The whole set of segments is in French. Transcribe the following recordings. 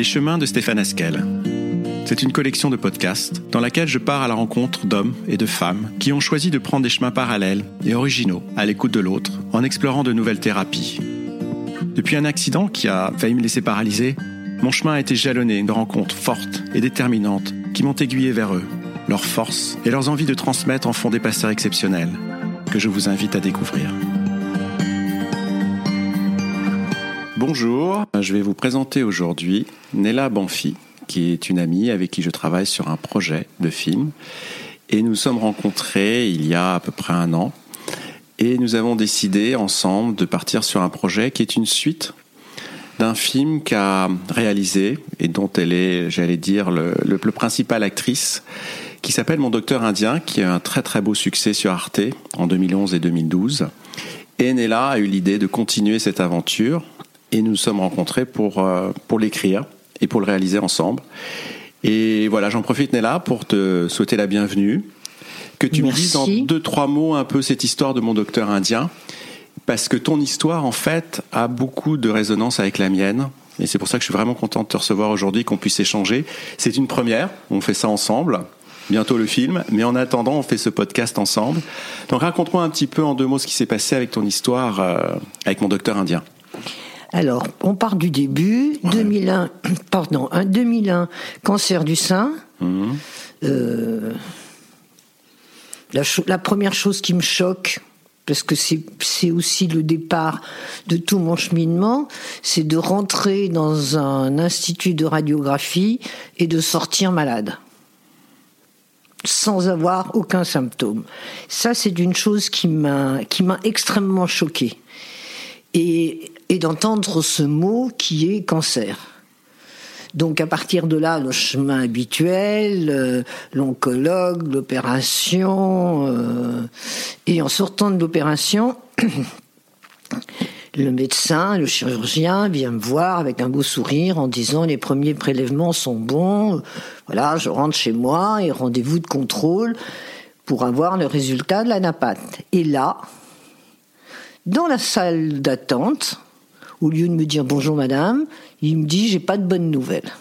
Les chemins de Stéphane Askel. C'est une collection de podcasts dans laquelle je pars à la rencontre d'hommes et de femmes qui ont choisi de prendre des chemins parallèles et originaux à l'écoute de l'autre en explorant de nouvelles thérapies. Depuis un accident qui a failli me laisser paralysé, mon chemin a été jalonné de rencontres fortes et déterminantes qui m'ont aiguillé vers eux, leurs forces et leurs envies de transmettre en font des passeurs exceptionnels que je vous invite à découvrir. Bonjour, je vais vous présenter aujourd'hui Nella Banfi, qui est une amie avec qui je travaille sur un projet de film. Et nous sommes rencontrés il y a à peu près un an. Et nous avons décidé ensemble de partir sur un projet qui est une suite d'un film qu'a réalisé et dont elle est, j'allais dire, le, le, principal actrice, qui s'appelle Mon Docteur Indien, qui a un très très beau succès sur Arte en 2011 et 2012. Et Nella a eu l'idée de continuer cette aventure et nous nous sommes rencontrés pour, euh, pour l'écrire et pour le réaliser ensemble. Et voilà, j'en profite Nella pour te souhaiter la bienvenue. Que tu Merci. me dises en deux, trois mots un peu cette histoire de mon docteur indien. Parce que ton histoire, en fait, a beaucoup de résonance avec la mienne. Et c'est pour ça que je suis vraiment content de te recevoir aujourd'hui, qu'on puisse échanger. C'est une première, on fait ça ensemble. Bientôt le film, mais en attendant, on fait ce podcast ensemble. Donc raconte-moi un petit peu en deux mots ce qui s'est passé avec ton histoire euh, avec mon docteur indien. Alors, on part du début. 2001, pardon, un 2001, cancer du sein. Mhm. Euh, la, première chose qui me choque, parce que c'est aussi le départ de tout mon cheminement, c'est de rentrer dans un institut de radiographie et de sortir malade sans avoir aucun symptôme. Ça, c'est une chose qui m'a qui m'a extrêmement choquée. Et, et d'entendre ce mot qui est cancer. Donc à partir de là, le chemin habituel, euh, l'oncologue, l'opération, euh, et en sortant de l'opération, le médecin, le chirurgien vient me voir avec un beau sourire en disant les premiers prélèvements sont bons, voilà, je rentre chez moi et rendez-vous de contrôle pour avoir le résultat de la napate. Et là, dans la salle d'attente, au lieu de me dire bonjour madame, il me dit j'ai pas de bonnes nouvelles.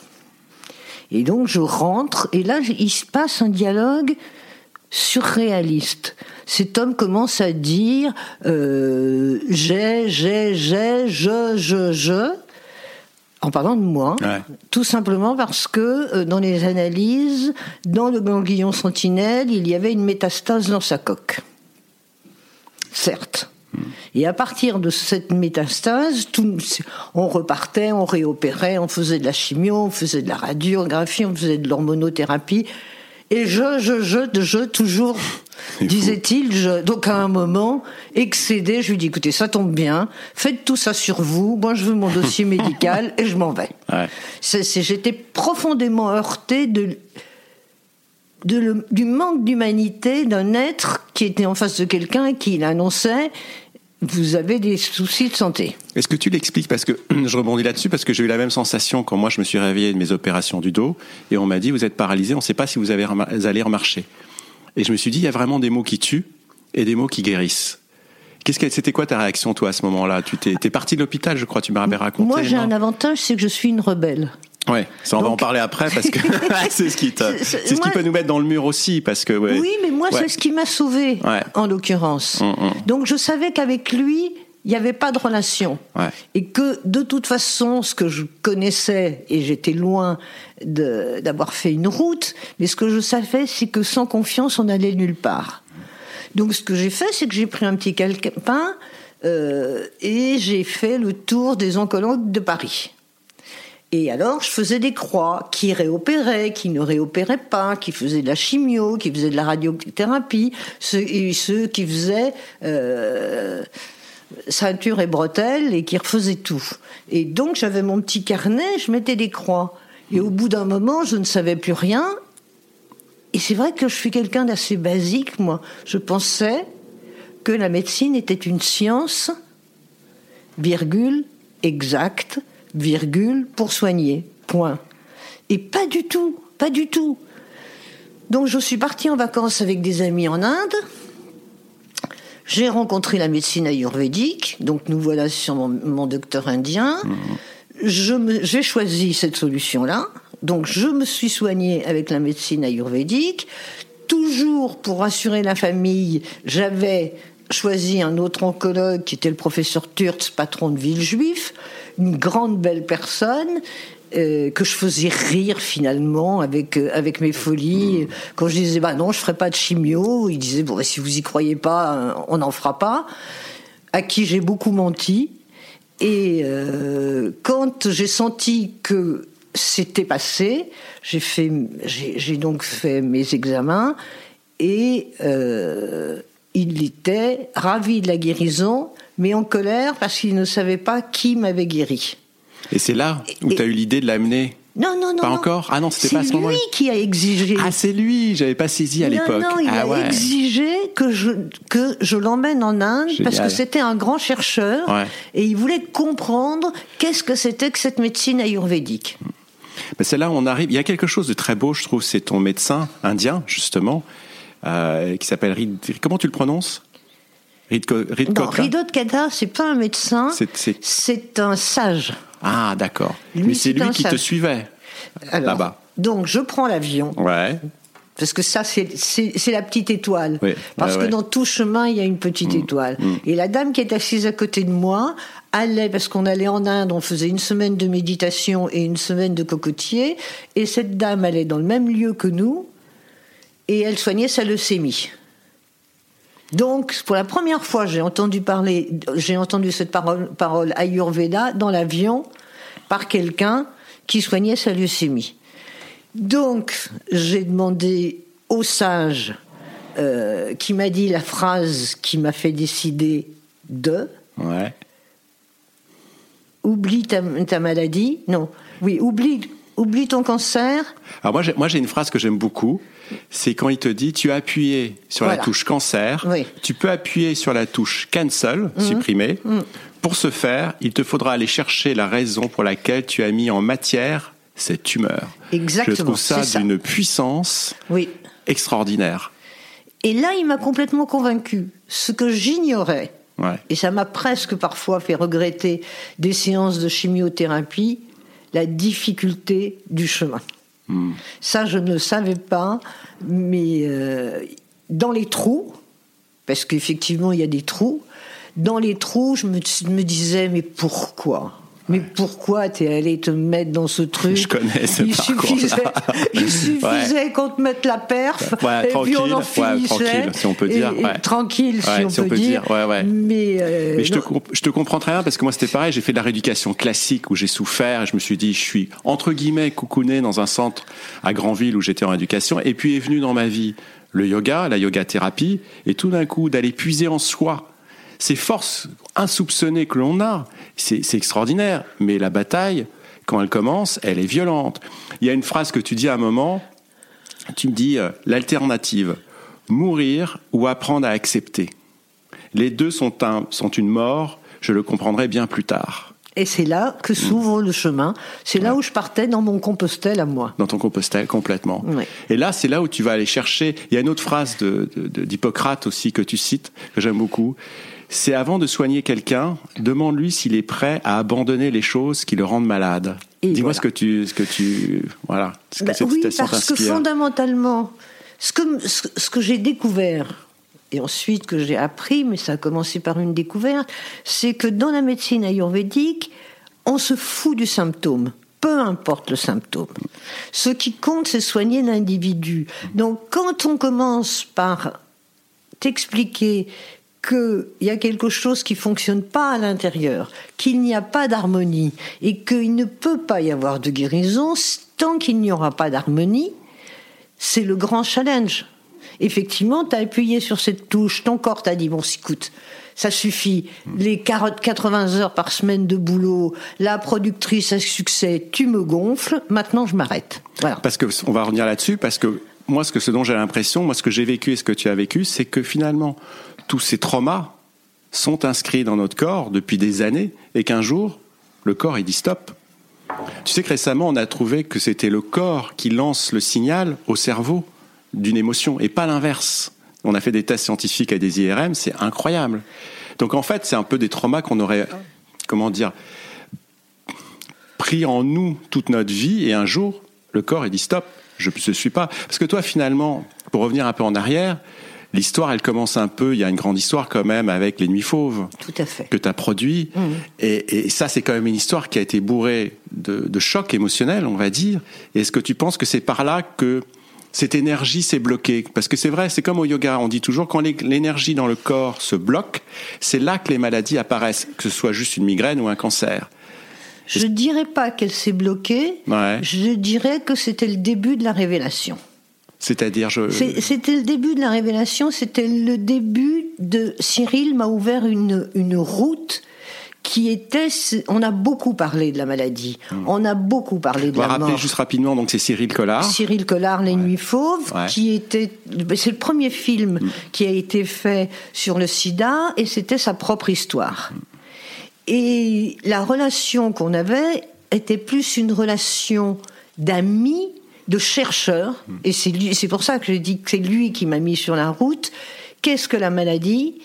Et donc je rentre et là il se passe un dialogue surréaliste. Cet homme commence à dire euh, j'ai, j'ai, j'ai, je, je, je, en parlant de moi, Ouais. tout simplement parce que euh, dans les analyses, dans le ganglion sentinelle, il y avait une métastase dans sa coque. Certes. Et à partir de cette métastase, tout, on repartait, on réopérait, on faisait de la chimio, on faisait de la radiographie, on faisait de l'hormonothérapie. Et je, je, je, je, toujours, disait-il. Je, donc à un moment, excédé, je lui dis, écoutez, ça tombe bien, faites tout ça sur vous, moi je veux mon dossier médical et je m'en vais. Ouais. J'étais profondément heurtée de, de le- du manque d'humanité d'un être qui était en face de quelqu'un et qui l'annonçait vous avez des soucis de santé. Est-ce que tu l'expliques Parce que je rebondis là-dessus parce que j'ai eu la même sensation quand moi je me suis réveillé de mes opérations du dos et on m'a dit vous êtes paralysé, on ne sait pas si vous, avez vous allez remarcher. Et je me suis dit il y a vraiment des mots qui tuent et des mots qui guérissent. Qu'est-ce que c'était quoi ta réaction toi à ce moment-là? Tu t'es parti de l'hôpital, je crois, tu m'avais raconté. Moi, j'ai un avantage, c'est que je suis une rebelle. Ouais, ça on va en parler après parce que c'est ce qui C'est- peut nous mettre dans le mur aussi parce que ouais. Oui, mais moi, Ouais. c'est ce qui m'a Ouais. en l'occurrence. Mm, mm. Donc, je savais qu'avec lui, il n'y avait pas de relation. Et que, de toute façon, ce que je connaissais, et j'étais loin d'avoir fait une route, mais ce que je savais, c'est que sans confiance, on n'allait nulle part. Donc, ce que j'ai fait, c'est que j'ai pris un petit calepin euh, et j'ai fait le tour des oncologues de Paris. Et alors, je faisais des croix qui réopéraient, qui ne réopéraient pas, qui faisaient de la chimio, qui faisaient de la radiothérapie, ceux, et ceux qui faisaient euh, ceinture et bretelles et qui refaisaient tout. Et donc, j'avais mon petit carnet, je mettais des croix. Et au bout d'un moment, je ne savais plus rien. Et c'est vrai que je suis quelqu'un d'assez basique, moi. Je pensais que la médecine était une science, virgule, exacte, virgule, pour soigner. Point. Et pas du tout, pas du tout. Donc je suis partie en vacances avec des amis en Inde. J'ai rencontré la médecine ayurvédique, donc nous voilà sur mon, mon docteur indien. j'ai choisi cette solution-là. Donc je me suis soignée avec la médecine ayurvédique. Toujours pour rassurer la famille, j'avais choisi un autre oncologue qui était le professeur Turtz, patron de Villejuif, une grande belle personne. Euh, que je faisais rire finalement avec euh, avec mes folies. Quand je disais bah non, je ferai pas de chimio, il disait bon bah, si vous y croyez pas, euh, on n'en fera pas. À qui j'ai beaucoup menti. Et quand j'ai senti que c'était passé, j'ai fait, j'ai donc fait mes examens et il était ravi de la guérison, mais en colère parce qu'il ne savait pas qui m'avait guéri. Et c'est là où tu as eu l'idée de l'amener non, non, non. Pas encore Ah non, c'était pas à ce moment C'est lui qui a exigé. Ah, c'est lui, j'avais pas saisi à l'époque. Non, non, il ah, a exigé que je, que je l'emmène en Inde parce que c'était un grand chercheur et il voulait comprendre qu'est-ce que c'était que cette médecine ayurvédique. Ben c'est là où on arrive. Il y a quelque chose de très beau, je trouve. C'est ton médecin indien, justement, euh, qui s'appelle Rid. Comment tu le prononces? Rid, Rid Non, Ridot c'est pas un médecin. C'est un sage. Ah, d'accord. Mais c'est lui qui te suivait là-bas. Donc, je prends l'avion. Ouais. Parce que ça, c'est la petite étoile. Parce que dans tout chemin, il y a une petite mm. étoile. Mm. Et la dame qui est assise à côté de moi allait, parce qu'on allait en Inde, on faisait une semaine de méditation et une semaine de cocotier. Et cette dame allait dans le même lieu que nous. Et elle soignait sa leucémie. Donc, pour la première fois, j'ai entendu parler, j'ai entendu cette parole, parole Ayurveda dans l'avion par quelqu'un qui soignait sa leucémie. Donc, j'ai demandé au sage euh, qui m'a dit la phrase qui m'a fait décider de. Ouais. Oublie ta, ta maladie. Non. Oui, oublie, oublie ton cancer. Alors moi, j'ai une phrase que j'aime beaucoup c'est quand il te dit tu as appuyé sur la touche cancer, tu peux appuyer sur la touche cancel, mhm. supprimer. Mhm. Pour ce faire, il te faudra aller chercher la raison pour laquelle tu as mis en matière cette tumeur. Exactement. Je trouve ça, d'une puissance extraordinaire. Et là, il m'a complètement convaincu. Ce que j'ignorais, et ça m'a presque parfois fait regretter des séances de chimiothérapie, la difficulté du chemin. Ça, je ne savais pas, mais euh, dans les trous, parce qu'effectivement, il y a des trous, dans les trous, je me, me disais, mais pourquoi? Mais pourquoi t'es allé te mettre dans ce truc Je connais ce il suffisait, il suffisait qu'on te mette la perf et puis on en finissait. tranquille, si on peut dire. tranquille, si, on, peut, dire. Mais, euh, mais je, te, je te comprends très bien parce que moi c'était pareil. J'ai fait de la rééducation classique où j'ai souffert et je me suis dit je suis entre guillemets coucouné dans un centre à Granville où j'étais en éducation et puis est venu dans ma vie le yoga, la yoga thérapie et tout d'un coup d'aller puiser en soi ces forces insoupçonnées que l'on a, c'est extraordinaire. Mais la bataille, quand elle commence, elle est violente. Il y a une phrase que tu dis à un moment, tu me dis euh, l'alternative, mourir ou apprendre à accepter. Les deux sont, un, sont une mort, je le comprendrai bien plus tard. Et c'est là que s'ouvre le chemin. C'est là où je partais dans mon compostel à moi. Dans ton compostel, complètement. Et là, c'est là où tu vas aller chercher. Il y a une autre phrase d'Hippocrate aussi que tu cites, que j'aime beaucoup c'est avant de soigner quelqu'un, demande-lui s'il est prêt à abandonner les choses qui le rendent malade. Dis-moi ce que tu, ce que tu, voilà, ce que bah cette oui, parce que fondamentalement, ce que, ce, que j'ai découvert, et ensuite que j'ai appris, mais ça a commencé par une découverte, c'est que dans la médecine ayurvédique, on se fout du symptôme peu importe le symptôme. Ce qui compte, c'est soigner l'individu. Donc quand on commence par t'expliquer qu'il y a quelque chose qui fonctionne pas à l'intérieur, qu'il n'y a pas d'harmonie et qu'il ne peut pas y avoir de guérison tant qu'il n'y aura pas d'harmonie, c'est le grand challenge. Effectivement, tu as appuyé sur cette touche, ton corps t'a dit, bon, écoute, ça suffit, les 80 heures par semaine de boulot, la productrice à succès, tu me gonfles, maintenant je m'arrête. Voilà. Parce que, on va revenir là-dessus, parce que moi, ce, que, ce dont j'ai l'impression, moi, ce que j'ai vécu et ce que tu as vécu, c'est que finalement, tous ces traumas sont inscrits dans notre corps depuis des années et qu'un jour, le corps, il dit stop. Tu sais que récemment, on a trouvé que c'était le corps qui lance le signal au cerveau d'une émotion et pas l'inverse. On a fait des tests scientifiques à des IRM, c'est incroyable. Donc en fait, c'est un peu des traumas qu'on aurait, comment dire, pris en nous toute notre vie et un jour, le corps, il dit stop, je ne suis pas. Parce que toi, finalement, pour revenir un peu en arrière, l'histoire, elle commence un peu, il y a une grande histoire quand même avec Les Nuits Fauves. Tout à fait. Que tu as produit. Mmh. Et, et, ça, c'est quand même une histoire qui a été bourrée de, de chocs émotionnels, on va dire. Est-ce que tu penses que c'est par là que cette énergie s'est bloquée? Parce que c'est vrai, c'est comme au yoga, on dit toujours quand l'énergie dans le corps se bloque, c'est là que les maladies apparaissent, que ce soit juste une migraine ou un cancer. Je ne dirais pas qu'elle s'est bloquée, Ouais. je dirais que c'était le début de la révélation. C'est-à-dire, je. C'était le début de la révélation, c'était le début de Cyril m'a ouvert une, une route qui était. On a beaucoup parlé de la maladie, on a beaucoup parlé de On va la rappeler mort. juste rapidement, donc c'est Cyril Collard. Cyril Collard, Les Nuits Fauves, Ouais. qui était, c'est le premier film qui a été fait sur le sida et c'était sa propre histoire. Et la relation qu'on avait était plus une relation d'amis, de chercheurs, et c'est lui- c'est pour ça que je dis que c'est lui qui m'a mis sur la route. Qu'est-ce que la maladie?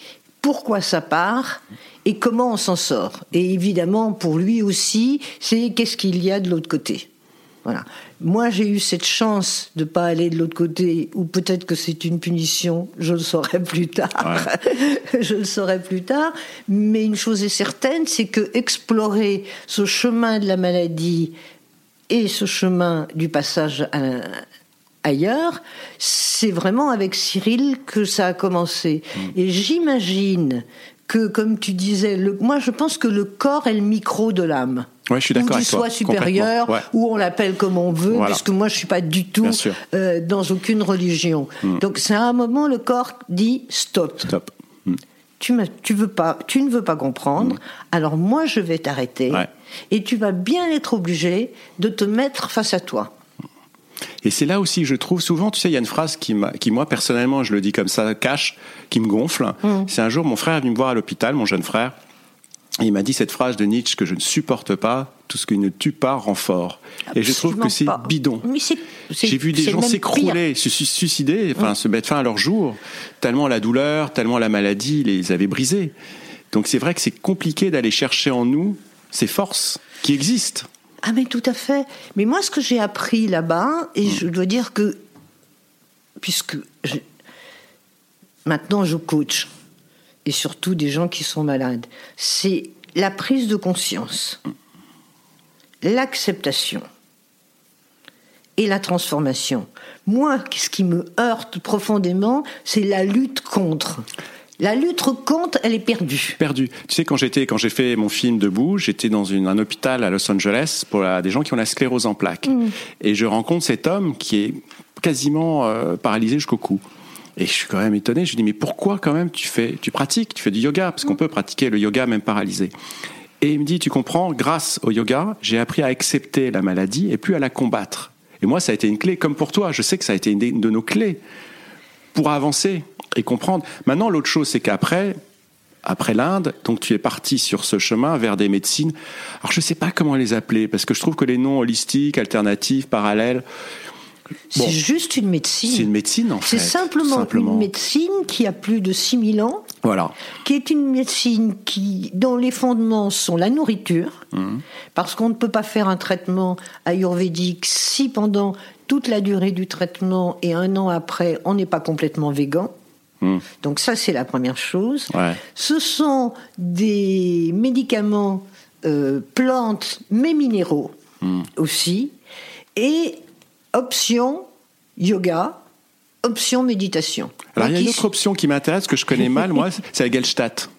Pourquoi ça part? Et comment on s'en sort? Et évidemment, pour lui aussi, c'est qu'est-ce qu'il y a de l'autre côté? Voilà. Moi, j'ai eu cette chance de pas aller de l'autre côté, ou peut-être que c'est une punition, je le saurai plus tard. je le saurai plus tard. Mais une chose est certaine, c'est que explorer ce chemin de la maladie et ce chemin du passage à- ailleurs, c'est vraiment avec Cyril que ça a commencé. Et j'imagine que, comme tu disais, le, moi je pense que le corps est le micro de l'âme. Ouais, je suis Ou d'accord avec toi, supérieur, ouais. ou on l'appelle comme on veut, Voilà. parce que moi je suis pas du tout euh, dans aucune religion. Donc c'est à un moment le corps dit stop. Stop. Mm. Tu, veux pas, tu ne veux pas comprendre. Alors moi je vais t'arrêter Ouais. et tu vas bien être obligé de te mettre face à toi. Et c'est là aussi, je trouve souvent, tu sais, il y a une phrase qui, moi personnellement, je le dis comme ça, cache, qui me gonfle. C'est un jour, mon frère est venu me voir à l'hôpital, mon jeune frère, et il m'a dit cette phrase de Nietzsche que je ne supporte pas, tout ce qui ne tue pas rend fort. Et je trouve que c'est bidon. J'ai vu des gens s'écrouler, se su- suicider, enfin se mettre fin à leur jour, tellement la douleur, tellement la maladie les avait brisés. Donc c'est vrai que c'est compliqué d'aller chercher en nous ces forces qui existent. Ah mais tout à fait. Mais moi, ce que j'ai appris là-bas, et je dois dire que, puisque je- maintenant je coach, et surtout des gens qui sont malades, c'est la prise de conscience, l'acceptation et la transformation. Moi, ce qui me heurte profondément, c'est la lutte contre. La lutte contre, elle est perdue. perdu. Tu sais, quand j'étais, quand j'ai fait mon film debout, j'étais dans une, un hôpital à Los Angeles pour la- des gens qui ont la sclérose en plaques. Et je rencontre cet homme qui est quasiment euh, paralysé jusqu'au cou. Et je suis quand même étonné. Je lui dis, mais pourquoi quand même tu fais, tu pratiques, tu fais du yoga, parce qu'on peut pratiquer le yoga même paralysé. Et il me dit, tu comprends, grâce au yoga, j'ai appris à accepter la maladie et plus à la combattre. Et moi, ça a été une clé, comme pour toi. Je sais que ça a été une de nos clés pour avancer et comprendre. Maintenant, l'autre chose, c'est qu'après, après l'Inde, donc tu es parti sur ce chemin vers des médecines. Alors je sais pas comment les appeler parce que je trouve que les noms holistiques, alternatifs, parallèles, Bon. C'est juste une médecine. c'est une médecine en fait. C'est simplement, Simplement. une médecine qui a plus de 6000 ans, Voilà. qui est une médecine qui, dont les fondements sont la nourriture, Mmh. parce qu'on ne peut pas faire un traitement ayurvédique si pendant toute la durée du traitement et un an après, on n'est pas complètement végan. Mmh. Donc ça, c'est la première chose. Ouais. Ce sont des médicaments euh, plantes, mais minéraux Mmh. aussi. Et option yoga, option méditation. Alors il y a une autre option qui m'intéresse que je connais mal moi, c'est la Gestalt.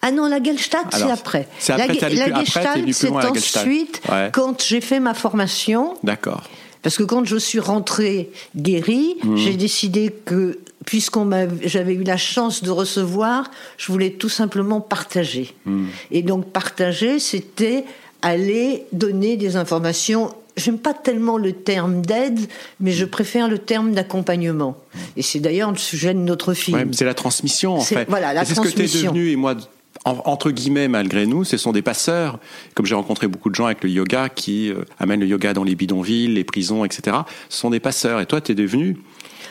Ah non, la Gestalt, c'est après. c'est après, la, la t'es Gestalt, c'est la ensuite, Ouais. quand j'ai fait ma formation, D'accord. parce que quand je suis rentrée guérie, Mmh. j'ai décidé que, puisqu'on j'avais eu la chance de recevoir, je voulais tout simplement partager. Mmh. Et donc partager, c'était aller donner des informations. J'aime pas tellement le terme d'aide, mais je préfère le terme d'accompagnement. Et c'est d'ailleurs le sujet de notre film. Ouais, c'est la transmission en fait. voilà, la Et c'est ce que tu es transmission. devenu et moi en- entre guillemets malgré nous, ce sont des passeurs. Comme j'ai rencontré beaucoup de gens avec le yoga qui euh, amènent le yoga dans les bidonvilles, les prisons, etc. Ce sont des passeurs. Et toi, tu es devenu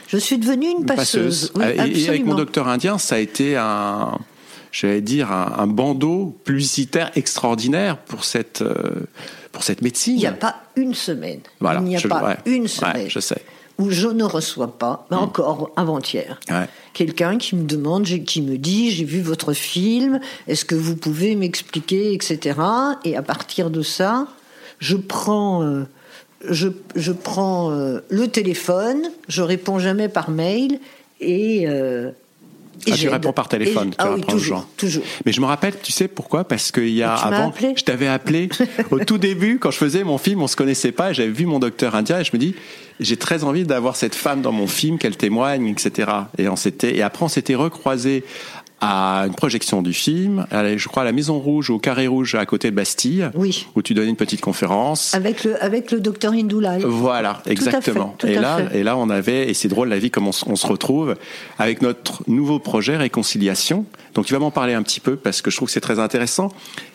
Je suis devenue une passeuse. Oui, Euh, et- et avec mon docteur indien, ça a été un, j'allais dire, un, bandeau publicitaire extraordinaire pour cette, euh, pour cette médecine. Il n'y a pas une semaine. il n'y a pas une semaine. je sais. Où je ne reçois pas, mais mm. encore avant-hier, quelqu'un qui me demande, qui me dit J'ai vu votre film, est-ce que vous pouvez m'expliquer, etc. Et à partir de ça, je prends. Euh, je, je, prends euh, le téléphone, je réponds jamais par mail et, ah, tu réponds par téléphone, tu ah oui, toujours, toujours. Mais je me rappelle, tu sais pourquoi? Parce qu'il y a avant, je t'avais appelé. Au tout début quand je faisais mon film, on se connaissait pas, j'avais vu mon docteur indien et je me dis, j'ai très envie d'avoir cette femme dans mon film, qu'elle témoigne, etc. Et on s'était, et après on s'était recroisé à une projection du film, je crois à la Maison Rouge, au Carré Rouge à côté de Bastille, oui. où tu donnais une petite conférence. Avec le, avec le docteur Hindoulal. Voilà, exactement. et, là, et là, on avait, et c'est drôle la vie comme on, se retrouve, avec notre nouveau projet Réconciliation. Donc tu vas m'en parler un petit peu parce que je trouve que c'est très intéressant.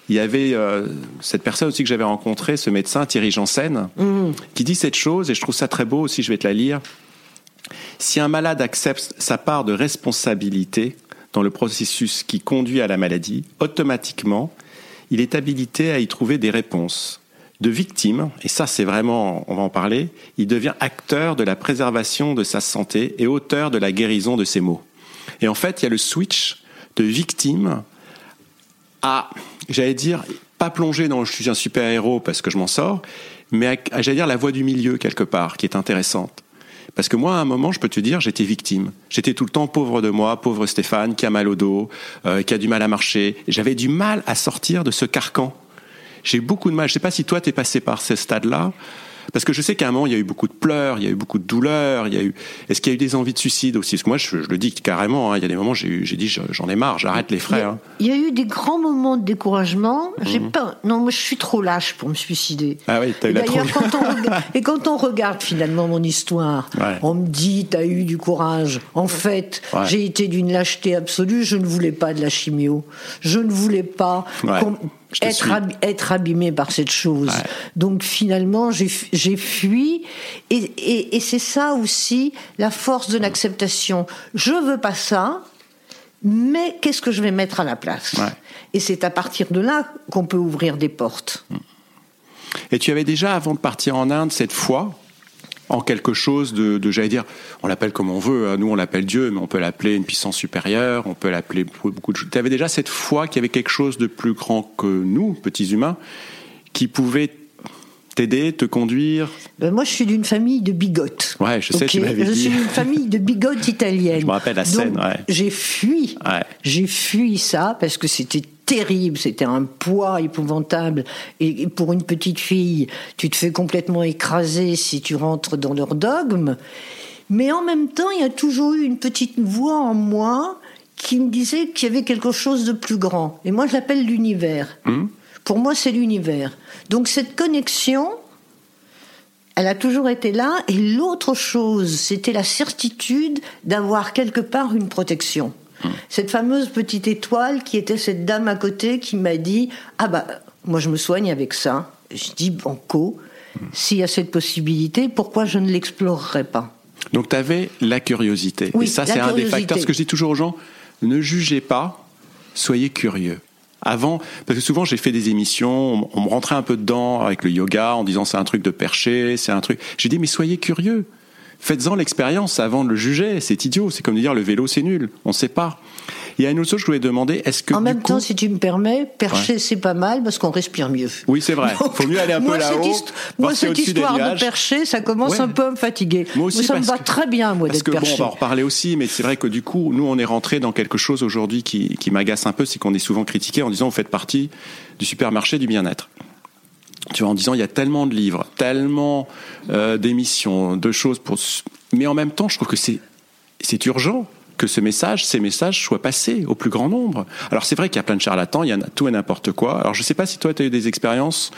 Il y avait euh, cette personne aussi que j'avais rencontrée, ce médecin Thierry Janssen, mm. qui dit cette chose, et je trouve ça très beau aussi, je vais te la lire. Si un malade accepte sa part de responsabilité, dans le processus qui conduit à la maladie, automatiquement, il est habilité à y trouver des réponses. De victime, et ça c'est vraiment, on va en parler, il devient acteur de la préservation de sa santé et auteur de la guérison de ses maux. Et en fait, il y a le switch de victime à, j'allais dire, pas plonger dans je suis un super héros parce que je m'en sors, mais à, j'allais dire, la voie du milieu quelque part, qui est intéressante. Parce que moi, à un moment, je peux te dire, j'étais victime. J'étais tout le temps pauvre de moi, pauvre Stéphane, qui a mal au dos, euh, qui a du mal à marcher. J'avais du mal à sortir de ce carcan. J'ai beaucoup de mal. Je sais pas si toi, tu es passé par ce stade-là. Parce que je sais qu'à un moment, il y a eu beaucoup de pleurs, il y a eu beaucoup de douleurs, il y a eu. Est-ce qu'il y a eu des envies de suicide aussi? Parce que moi, je, le dis carrément. Hein, il y a des moments, j'ai dit, j'en ai marre, j'arrête les frais. Hein. Il y, a, eu des grands moments de découragement. J'ai mhm. pas. Non, moi, je suis trop lâche pour me suicider. Ah oui, t'as eu la trop... quand on Et quand on regarde finalement mon histoire, on me dit, t'as eu du courage. En fait, j'ai été d'une lâcheté absolue. Je ne voulais pas de la chimio. Je ne voulais pas être, être abîmé par cette chose. Donc finalement, j'ai fui. Et, c'est ça aussi la force de l'acceptation. Je veux pas ça, mais qu'est-ce que je vais mettre à la place? Et c'est à partir de là qu'on peut ouvrir des portes. Et tu avais déjà, avant de partir en Inde, cette foi? En quelque chose de, de j'allais dire, on l'appelle comme on veut, hein. nous on l'appelle Dieu, mais on peut l'appeler une puissance supérieure, on peut l'appeler beaucoup de choses. Tu avais déjà cette foi qu'il y avait quelque chose de plus grand que nous, petits humains, qui pouvait t'aider, te conduire? Ben Moi, je suis d'une famille de bigotes. Ouais, je sais, tu m'avais dit. Je suis d'une famille de bigotes italiennes. Je me rappelle la scène, ouais. J'ai fui. Ouais. J'ai fui ça parce que c'était terrible, c'était un poids épouvantable. Et pour une petite fille, tu te fais complètement écraser si tu rentres dans leur dogme. Mais en même temps, il y a toujours eu une petite voix en moi qui me disait qu'il y avait quelque chose de plus grand. Et moi, je l'appelle l'univers. Hum. Pour moi, c'est l'univers. Donc cette connexion, elle a toujours été là. Et l'autre chose, c'était la certitude d'avoir quelque part une protection. Cette fameuse petite étoile qui était cette dame à côté qui m'a dit Ah bah, moi je me soigne avec ça. Je dis Banco, s'il y a cette possibilité, pourquoi je ne l'explorerais pas? Donc tu avais la curiosité. Oui, Et ça, c'est un des facteurs. Ce que je dis toujours aux gens ne jugez pas, soyez curieux. Avant, parce que souvent j'ai fait des émissions, on me rentrait un peu dedans avec le yoga en disant c'est un truc de perché, c'est un truc. J'ai dit mais soyez curieux. Faites-en l'expérience avant de le juger. C'est idiot. C'est comme de dire le vélo, c'est nul. On ne sait pas. Il y a une autre chose que je voulais demander. Est-ce que en même temps, si tu me permets, percher c'est pas mal parce qu'on respire mieux. Oui, c'est vrai. Il faut mieux aller un peu là-haut. Moi, cette histoire de percher, ça commence un peu à me fatiguer. Moi aussi, ça me va très bien, moi, d'être perché. Bon, on va en reparler aussi, mais c'est vrai que du coup, nous, on est rentré dans quelque chose aujourd'hui qui, qui m'agace un peu, c'est qu'on est souvent critiqué en disant vous faites partie du supermarché du bien-être tu vois, en disant il y a tellement de livres, tellement euh, d'émissions, de choses pour. Mais en même temps, je trouve que c'est c'est urgent que ce message, ces messages soient passés au plus grand nombre. Alors c'est vrai qu'il y a plein de charlatans, il y en a tout et n'importe quoi. Alors je ne sais pas si toi tu as eu des expériences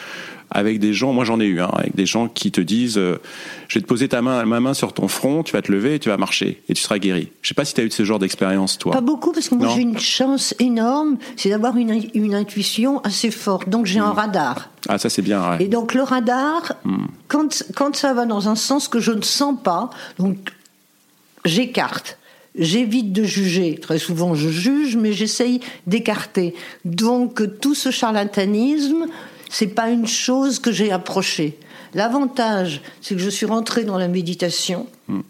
avec des gens, moi j'en ai eu, hein, avec des gens qui te disent euh, je vais te poser ta main, ma main sur ton front, tu vas te lever et tu vas marcher et tu seras guéri. Je sais pas si tu as eu ce genre d'expérience toi. Pas beaucoup parce que moi j'ai une chance énorme, c'est d'avoir une, une, intuition assez forte. Donc j'ai un hmm. radar. Ah ça c'est bien. Ouais. Et donc le radar, hmm. quand, quand ça va dans un sens que je ne sens pas, donc j'écarte. j'évite de juger. Très souvent, je juge, mais j'essaye d'écarter. Donc, tout ce charlatanisme, c'est pas une chose que j'ai approchée. L'avantage, c'est que je suis rentrée dans la méditation. Hmm.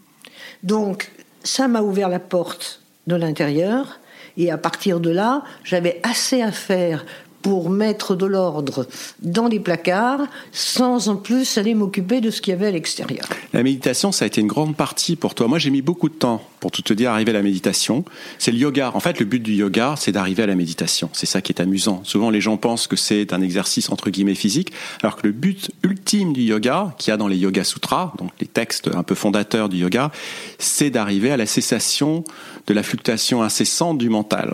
Donc, ça m'a ouvert la porte de l'intérieur. Et à partir de là, j'avais assez à faire pour mettre de l'ordre dans les placards sans en plus aller m'occuper de ce qu'il y avait à l'extérieur. La méditation, ça a été une grande partie pour toi. Moi, j'ai mis beaucoup de temps pour tout te dire arriver à la méditation. C'est le yoga. En fait, le but du yoga, c'est d'arriver à la méditation. C'est ça qui est amusant. Souvent, les gens pensent que c'est un exercice entre guillemets physique, alors que le but ultime du yoga, qu'il y a dans les Yoga Sutras, donc les textes un peu fondateurs du yoga, c'est d'arriver à la cessation de la fluctuation incessante du mental.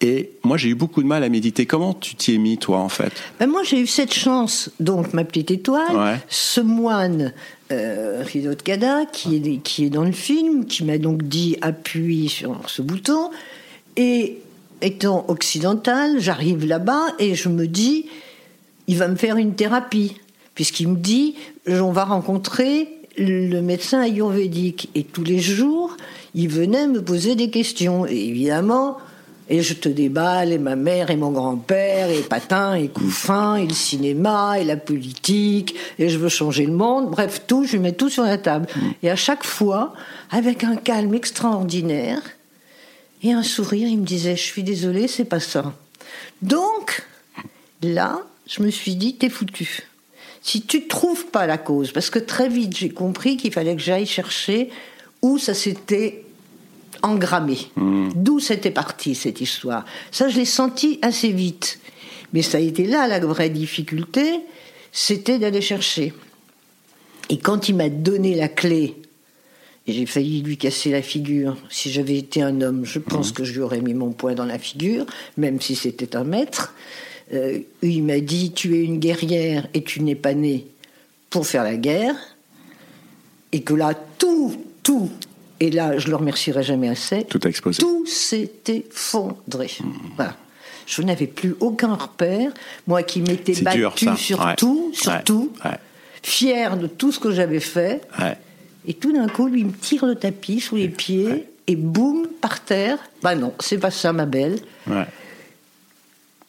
Et moi, j'ai eu beaucoup de mal à méditer. Comment tu t'y es mis, toi, en fait ben Moi, j'ai eu cette chance, donc, ma petite étoile, ce moine, euh, Rido Kada, qui est, qui est dans le film, qui m'a donc dit appuie sur ce bouton. Et étant occidental, j'arrive là-bas et je me dis, il va me faire une thérapie. Puisqu'il me dit, on va rencontrer le médecin ayurvédique. Et tous les jours, il venait me poser des questions. Et évidemment, et je te déballe, et ma mère, et mon grand-père, et Patin, et Couffin, et le cinéma, et la politique, et je veux changer le monde. Bref, tout, je mets tout sur la table. Mm. Et à chaque fois, avec un calme extraordinaire, et un sourire, il me disait, je suis désolé, c'est pas ça. Donc, là, je me suis dit, t'es foutu. Si tu trouves pas la cause, parce que très vite, j'ai compris qu'il fallait que j'aille chercher où ça s'était engrammé. Hmm. D'où c'était parti cette histoire? Ça, je l'ai senti assez vite. Mais ça a été là la vraie difficulté, c'était d'aller chercher. Et quand il m'a donné la clé, et j'ai failli lui casser la figure, si j'avais été un homme, je pense hmm. que je lui aurais mis mon poing dans la figure, même si c'était un maître. Euh, il m'a dit Tu es une guerrière et tu n'es pas née pour faire la guerre. Et que là, tout, tout et là, je le remercierai jamais assez. Tout a explosé. Tout s'est effondré. Mmh. Voilà. Je n'avais plus aucun repère. Moi qui m'étais battu sur tout, sur tout, fier de tout ce que j'avais fait. Et tout d'un coup, lui me tire le tapis sous les pieds et boum, par terre. Bah non, c'est pas ça, ma belle.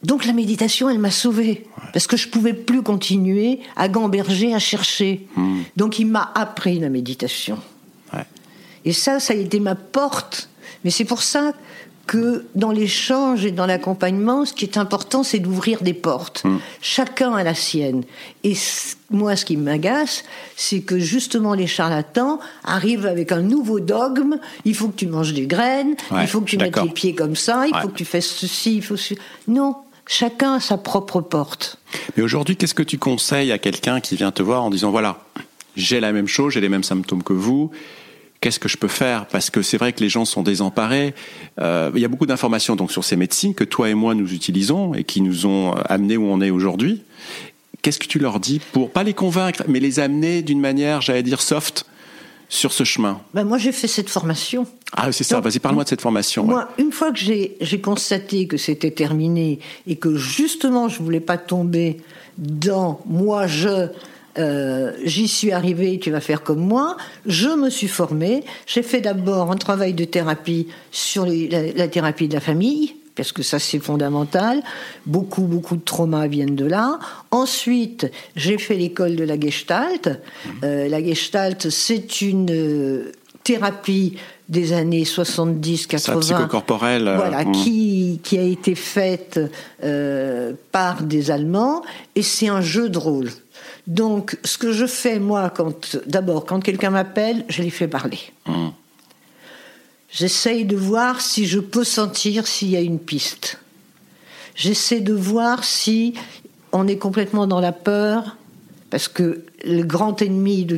Donc la méditation, elle m'a sauvée. Parce que je pouvais plus continuer à gamberger, à chercher. Mmh. Donc il m'a appris la méditation. Et ça, ça a été ma porte. Mais c'est pour ça que dans l'échange et dans l'accompagnement, ce qui est important, c'est d'ouvrir des portes. Hmm. Chacun a la sienne. Et moi, ce qui m'agace, c'est que justement les charlatans arrivent avec un nouveau dogme. Il faut que tu manges des graines, il faut que tu mettes les pieds comme ça, il faut que tu fasses ceci, il faut... Non, chacun a sa propre porte. Mais aujourd'hui, qu'est-ce que tu conseilles à quelqu'un qui vient te voir en disant, voilà, j'ai la même chose, j'ai les mêmes symptômes que vous, qu'est-ce que je peux faire? Parce que c'est vrai que les gens sont désemparés. Euh, il y a beaucoup d'informations donc sur ces médecines que toi et moi nous utilisons et qui nous ont amenés où on est aujourd'hui. Qu'est-ce que tu leur dis pour pas les convaincre, mais les amener d'une manière, j'allais dire soft, sur ce chemin? Ben Moi, j'ai fait cette formation. Ah, c'est ça. Vas-y, parle-moi de cette formation. Moi, une fois que j'ai constaté que c'était terminé et que justement, je voulais pas tomber dans moi, je euh, j'y suis arrivée, tu vas faire comme moi. Je me suis formée. J'ai fait d'abord un travail de thérapie sur la, thérapie de la famille, parce que ça c'est fondamental. Beaucoup, beaucoup de traumas viennent de là. Ensuite, j'ai fait l'école de la Gestalt. Euh, la Gestalt, c'est une euh, thérapie des années 70-80. psychocorporelle. Voilà, hmm. qui, qui a été faite par des Allemands, et c'est un jeu de rôle. Donc, ce que je fais, moi, quand, d'abord, quand quelqu'un m'appelle, je les fais parler. Mmh. J'essaye de voir si je peux sentir s'il y a une piste. J'essaie de voir si on est complètement dans la peur, parce que le grand ennemi de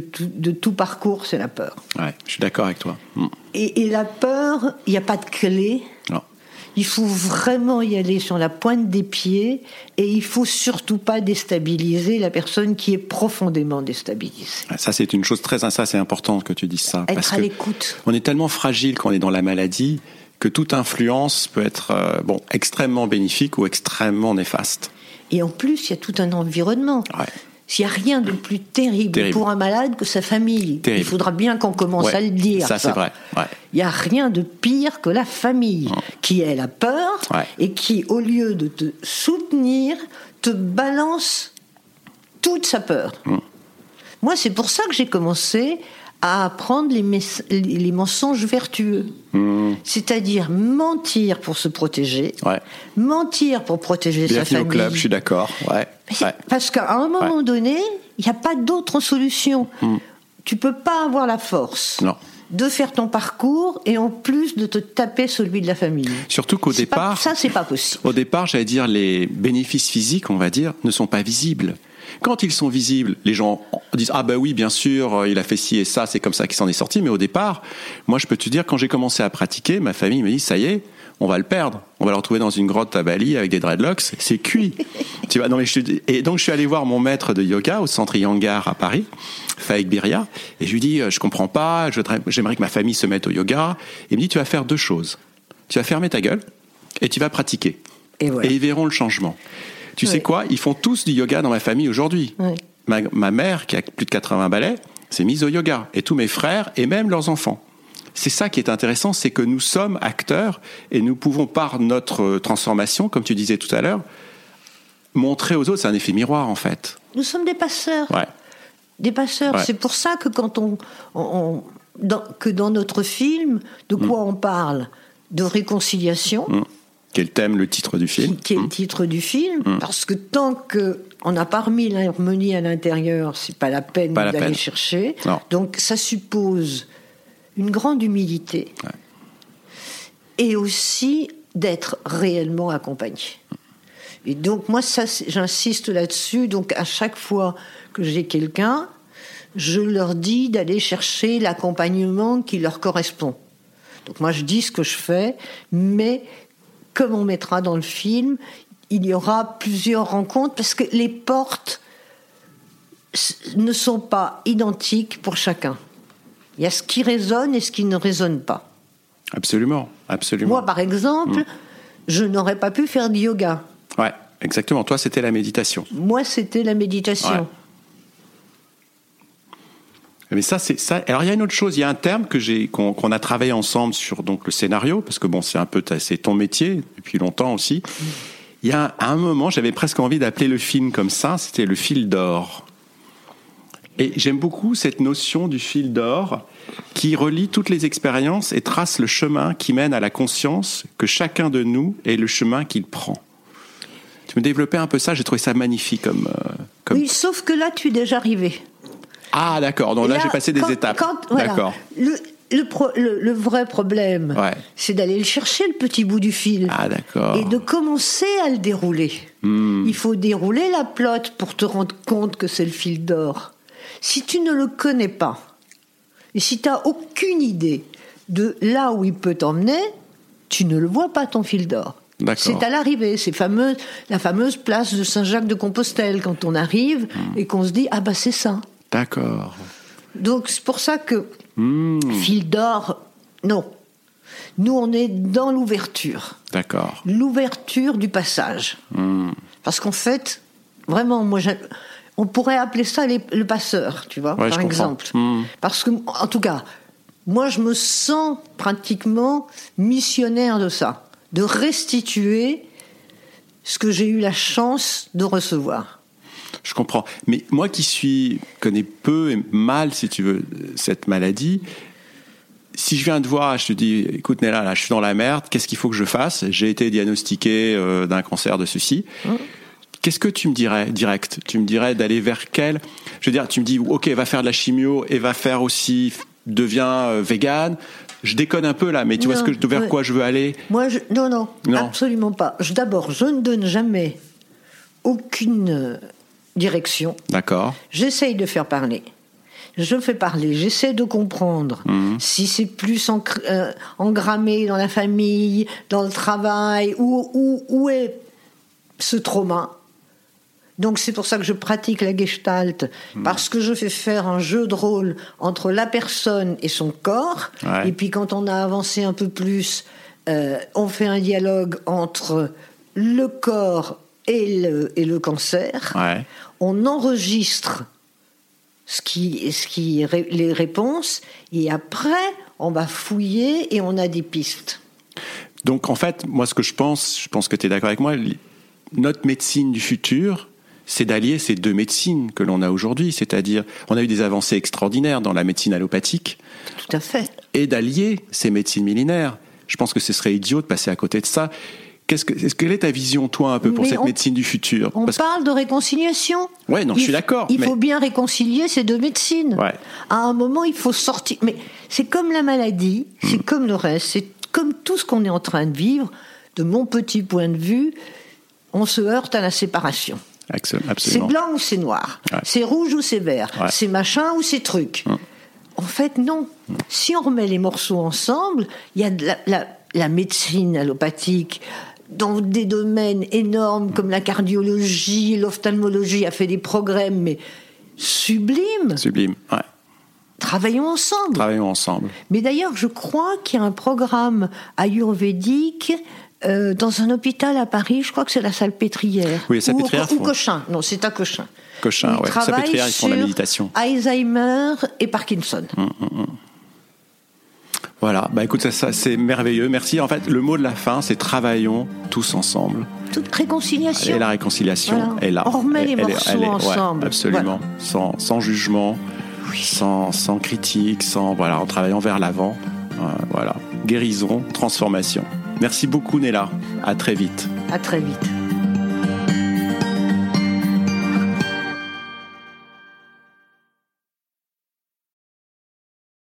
tout, parcours, c'est la peur. Ouais, je suis d'accord avec toi. Mmh. Et, et, la peur, il n'y a pas de clé. Non. Il faut vraiment y aller sur la pointe des pieds et il faut surtout pas déstabiliser la personne qui est profondément déstabilisée. Ça, c'est une chose très, ça, c'est important que tu dises ça. Être parce à l'écoute. On est tellement fragile quand on est dans la maladie que toute influence peut être, euh, bon, extrêmement bénéfique ou extrêmement néfaste. Et en plus, il y a tout un environnement. S'il n'y a rien de plus terrible, Terrible. pour un malade que sa famille. Terrible. Il faudra bien qu'on commence Ouais, à le dire. ça, c'est vrai, ouais. Il n'y a rien de pire que la famille qui est la peur Ouais. et qui, au lieu de te soutenir, te balance toute sa peur. Mm. Moi, c'est pour ça que j'ai commencé à apprendre les, mensonges vertueux. Mm. C'est-à-dire mentir pour se protéger, Ouais. mentir pour protéger sa Bienvenue au famille. club, je suis d'accord. Ouais. Ouais. Parce qu'à un moment donné, il n'y a pas d'autre solution. Tu peux pas avoir la force. Non. de faire ton parcours et en plus de te taper celui de la famille. Surtout qu'au pas- départ, ça, c'est pas possible. Au départ, j'allais dire, les bénéfices physiques, on va dire, ne sont pas visibles. Quand ils sont visibles, les gens disent ah bah oui bien sûr euh, il a fait ci et ça c'est comme ça qu'il s'en est sorti mais au départ moi je peux te dire quand j'ai commencé à pratiquer ma famille me dit ça y est on va le perdre on va le retrouver dans une grotte à Bali avec des dreadlocks c'est cuit tu vois non mais je et donc je suis allé voir mon maître de yoga au centre Yangar à Paris Faik Biria et je lui dis euh, je comprends pas j'aimerais que ma famille se mette au yoga et il me dit tu vas faire deux choses tu vas fermer ta gueule et tu vas pratiquer Et voilà. ils verront le changement. Tu sais quoi? Ils font tous du yoga dans ma famille aujourd'hui. Ouais. Ma, ma mère, qui a plus de 80 balais, s'est mise au yoga. Et tous mes frères, et même leurs enfants. C'est ça qui est intéressant, c'est que nous sommes acteurs et nous pouvons, par notre euh, transformation, comme tu disais tout à l'heure, montrer aux autres. C'est un effet miroir, en fait. Nous sommes des passeurs. Ouais. Des passeurs. Ouais. C'est pour ça que quand on, on- on- dans, que dans notre film, de Mm. quoi on parle? De réconciliation, Quel thème, le titre du film qui est le titre du film, Mm. parce que tant que on n'a pas remis l'harmonie à l'intérieur, c'est pas la peine d'aller chercher. Non. Donc ça suppose une grande humilité et aussi d'être réellement accompagné. Et donc moi, ça, j'insiste là-dessus. Donc à chaque fois que j'ai quelqu'un, je leur dis d'aller chercher l'accompagnement qui leur correspond. Donc moi, je dis ce que je fais, mais comme on mettra dans le film, il y aura plusieurs rencontres parce que les portes ne sont pas identiques pour chacun. Il y a ce qui résonne et ce qui ne résonne pas. Absolument, absolument. Moi, par exemple, je n'aurais pas pu faire du yoga. Ouais, exactement. Toi, c'était la méditation. Moi, c'était la méditation. Ouais. Mais ça, c'est ça. Alors, il y a une autre chose. Il y a un terme que j'ai, qu'on qu'on a travaillé ensemble sur donc le scénario, parce que bon, c'est un peu, ta- c'est ton métier depuis longtemps aussi. Il y a un, à un moment, j'avais presque envie d'appeler le film comme ça. C'était le fil d'or. Et j'aime beaucoup cette notion du fil d'or qui relie toutes les expériences et trace le chemin qui mène à la conscience que chacun de nous est le chemin qu'il prend. Tu me développais un peu ça, j'ai trouvé ça magnifique comme, euh, comme Oui, sauf que là, tu es déjà arrivé. ah, d'accord. Donc là, Là, j'ai passé des quand- étapes. quand- voilà. D'accord. Le, le, pro- le- le vrai problème, Ouais. c'est d'aller le chercher, le petit bout du fil. Ah, d'accord. Et de commencer à le dérouler. Hmm. Il faut dérouler la plotte pour te rendre compte que c'est le fil d'or. Si tu ne le connais pas, et si tu n'as aucune idée de là où il peut t'emmener, tu ne le vois pas ton fil d'or. C'est à l'arrivée, c'est fameux, la fameuse place de Saint-Jacques-de-Compostelle, quand on arrive Hmm. et qu'on se dit Ah bah c'est ça. D'accord. Donc c'est pour ça que Hmm, fil d'or, non. Nous, on est dans l'ouverture. D'accord. L'ouverture du passage. Hmm. Parce qu'en fait, vraiment, moi, on pourrait appeler ça les- le passeur, tu vois, Ouais, par exemple. Hmm. Parce que, en tout cas, moi, je me sens pratiquement missionnaire de ça, de restituer ce que j'ai eu la chance de recevoir. Je comprends. Mais moi qui suis connais peu et mal, si tu veux, cette maladie, si je viens te voir, je te dis, écoute Nella, là, je suis dans la merde. Qu'est-ce qu'il faut que je fasse? J'ai été diagnostiqué euh, d'un cancer de ceci. Qu'est-ce que tu me dirais direct? Tu me dirais d'aller vers quel? Je veux dire, tu me dis, ok, va faire de la chimio et va faire aussi, deviens euh, vegan. Je déconne un peu là, mais tu vois ce que, vers ouais. quoi je veux aller? Moi, je- non, non, Non. absolument pas. D'abord, je ne donne jamais aucune euh, direction. D'accord. J'essaye de faire parler. Je fais parler, j'essaie de comprendre Mhm. si c'est plus ancr- euh, engrammé dans la famille, dans le travail, où, où, où est ce trauma. Donc c'est pour ça que je pratique la gestalt, Mhm. parce que je fais faire un jeu de rôle entre la personne et son corps. Ouais. Et puis quand on a avancé un peu plus, euh, on fait un dialogue entre le corps et le, et le cancer. Ouais. On enregistre ce qui, ce qui, les réponses et après, on va fouiller et on a des pistes. Donc en fait, moi ce que je pense, je pense que tu es d'accord avec moi, notre médecine du futur, c'est d'allier ces deux médecines que l'on a aujourd'hui, c'est-à-dire on a eu des avancées extraordinaires dans la médecine allopathique. Tout à fait. Et d'allier ces médecines millénaires. Je pense que ce serait idiot de passer à côté de ça. Qu'est-ce que, quelle est ta vision, toi, un peu, pour cette médecine du futur? On parle de réconciliation. Ouais, non, je suis d'accord. Il faut bien réconcilier ces deux médecines. Ouais. À un moment, il faut sortir. Mais c'est comme la maladie, c'est hmm. comme le reste, c'est comme tout ce qu'on est en train de vivre. De mon petit point de vue, on se heurte à la séparation. C'est blanc ou c'est noir? C'est rouge ou c'est vert? C'est machin ou c'est truc? Hmm. En fait, non. Si on remet les morceaux ensemble, il y a de la, la médecine allopathique, dans des domaines énormes comme la cardiologie, l'ophtalmologie a fait des progrès, mais sublimes. Sublime, ouais. Travaillons ensemble. Travaillons ensemble. Mais d'ailleurs, je crois qu'il y a un programme ayurvédique euh, dans un hôpital à Paris, je crois que c'est la Salpêtrière. Oui, Salpêtrière. Ou, ou Cochin, non, c'est à Cochin. Cochin, oui. Salpêtrière, ils font la méditation. Alzheimer et Parkinson. Hum, hum, hum. Voilà, bah écoute, ça, c'est merveilleux. Merci. En fait, le mot de la fin, c'est travaillons tous ensemble. Toute réconciliation. Et la réconciliation est là. On remet les morceaux ensemble. absolument, sans, sans, jugement, sans, sans, critique, sans voilà, en travaillant vers l'avant. Euh, voilà, guérison, transformation. Merci beaucoup, Nella. À très vite. À très vite.